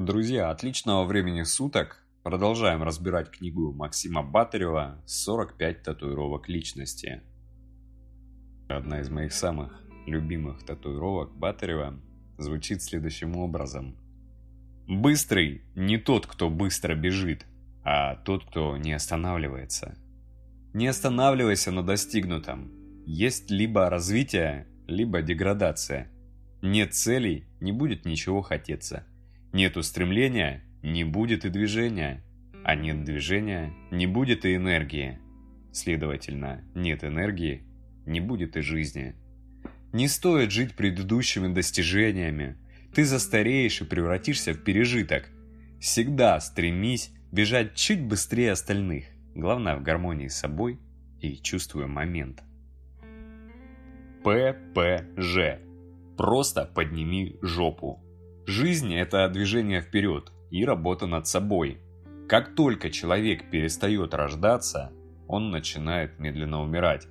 Друзья, отличного времени суток. Продолжаем разбирать книгу Максима Батарева «45 татуировок личности». Одна из моих самых любимых татуировок Батарева звучит следующим образом. Быстрый не тот, кто быстро бежит, а тот, кто не останавливается. Не останавливайся на достигнутом. Есть либо развитие, либо деградация. Нет целей, не будет ничего хотеться. Нет устремления, не будет и движения. А нет движения, не будет и энергии. Следовательно, нет энергии, не будет и жизни. Не стоит жить предыдущими достижениями. Ты застареешь и превратишься в пережиток. Всегда стремись бежать чуть быстрее остальных. Главное в гармонии с собой и чувствуя момент. ППЖ. Просто подними жопу. Жизнь – это движение вперед и работа над собой. Как только человек перестает рождаться, он начинает медленно умирать.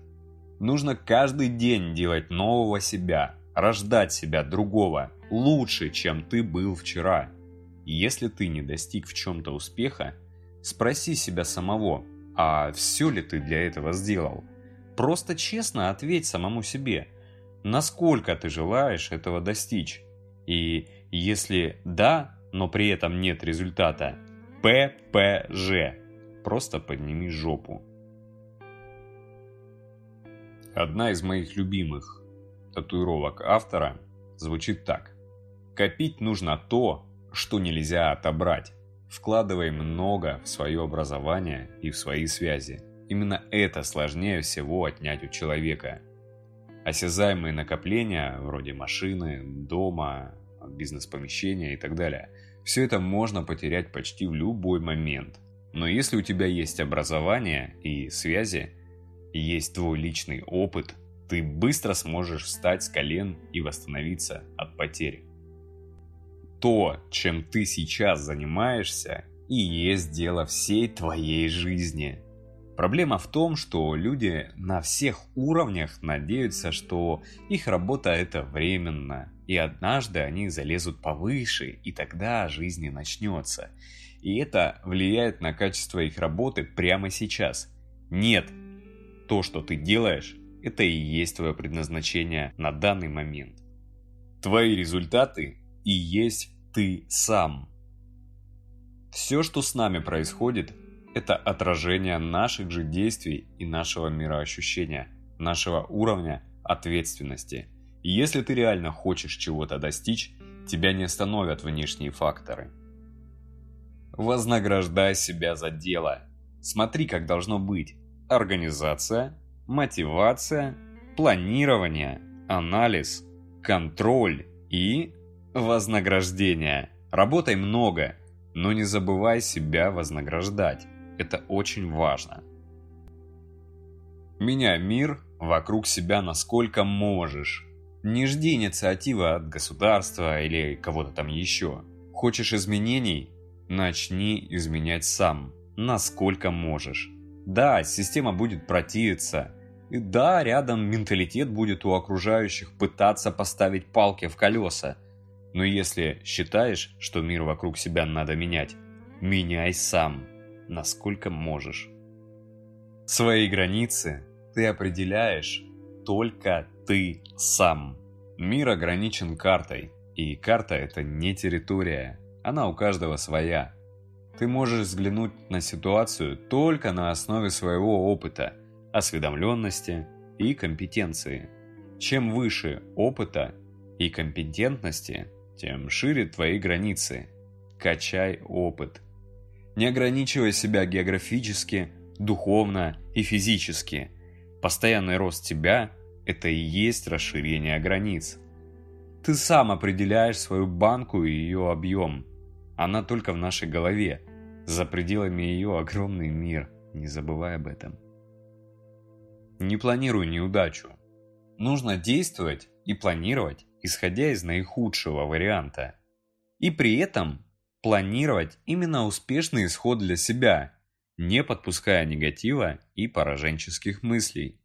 Нужно каждый день делать нового себя, рождать себя другого, лучше, чем ты был вчера. И если ты не достиг в чем-то успеха, спроси себя самого, а все ли ты для этого сделал? Просто честно ответь самому себе, насколько ты желаешь этого достичь. И если да, но при этом нет результата, ППЖ. Просто подними жопу. Одна из моих любимых татуировок автора звучит так. Копить нужно то, что нельзя отобрать. Вкладывай много в свое образование и в свои связи. Именно это сложнее всего отнять у человека. Осязаемые накопления, вроде машины, дома, бизнес-помещения и так далее, все это можно потерять почти в любой момент. Но если у тебя есть образование и связи, есть твой личный опыт, ты быстро сможешь встать с колен и восстановиться от потерь. То, чем ты сейчас занимаешься, и есть дело всей твоей жизни. Проблема в том, что люди на всех уровнях надеются, что их работа это временно, и однажды они залезут повыше, и тогда жизнь начнется. И это влияет на качество их работы прямо сейчас. Нет, то, что ты делаешь, это и есть твое предназначение на данный момент. Твои результаты и есть ты сам. Все, что с нами происходит, это отражение наших же действий и нашего мироощущения, нашего уровня ответственности. И если ты реально хочешь чего-то достичь, тебя не остановят внешние факторы. Вознаграждай себя за дело. Смотри, как должно быть организация, мотивация, планирование, анализ, контроль и вознаграждение. Работай много, но не забывай себя вознаграждать. Это очень важно. Меняй мир вокруг себя насколько можешь. Не жди инициативы от государства или кого-то там еще. Хочешь изменений? Начни изменять сам, насколько можешь. Да, система будет противиться. И да, рядом менталитет будет у окружающих пытаться поставить палки в колеса. Но если считаешь, что мир вокруг себя надо менять, меняй сам, насколько можешь. Свои границы ты определяешь только ты сам. Мир ограничен картой, и карта это не территория, она у каждого своя. Ты можешь взглянуть на ситуацию только на основе своего опыта, осведомленности и компетенции. Чем выше опыта и компетентности, тем шире твои границы. Качай опыт. Не ограничивай себя географически, духовно и физически. Постоянный рост тебя – это и есть расширение границ. Ты сам определяешь свою банку и ее объем. Она только в нашей голове – за пределами ее огромный мир, не забывай об этом. Не планируй неудачу. Нужно действовать и планировать, исходя из наихудшего варианта. И при этом планировать именно успешный исход для себя, не подпуская негатива и пораженческих мыслей.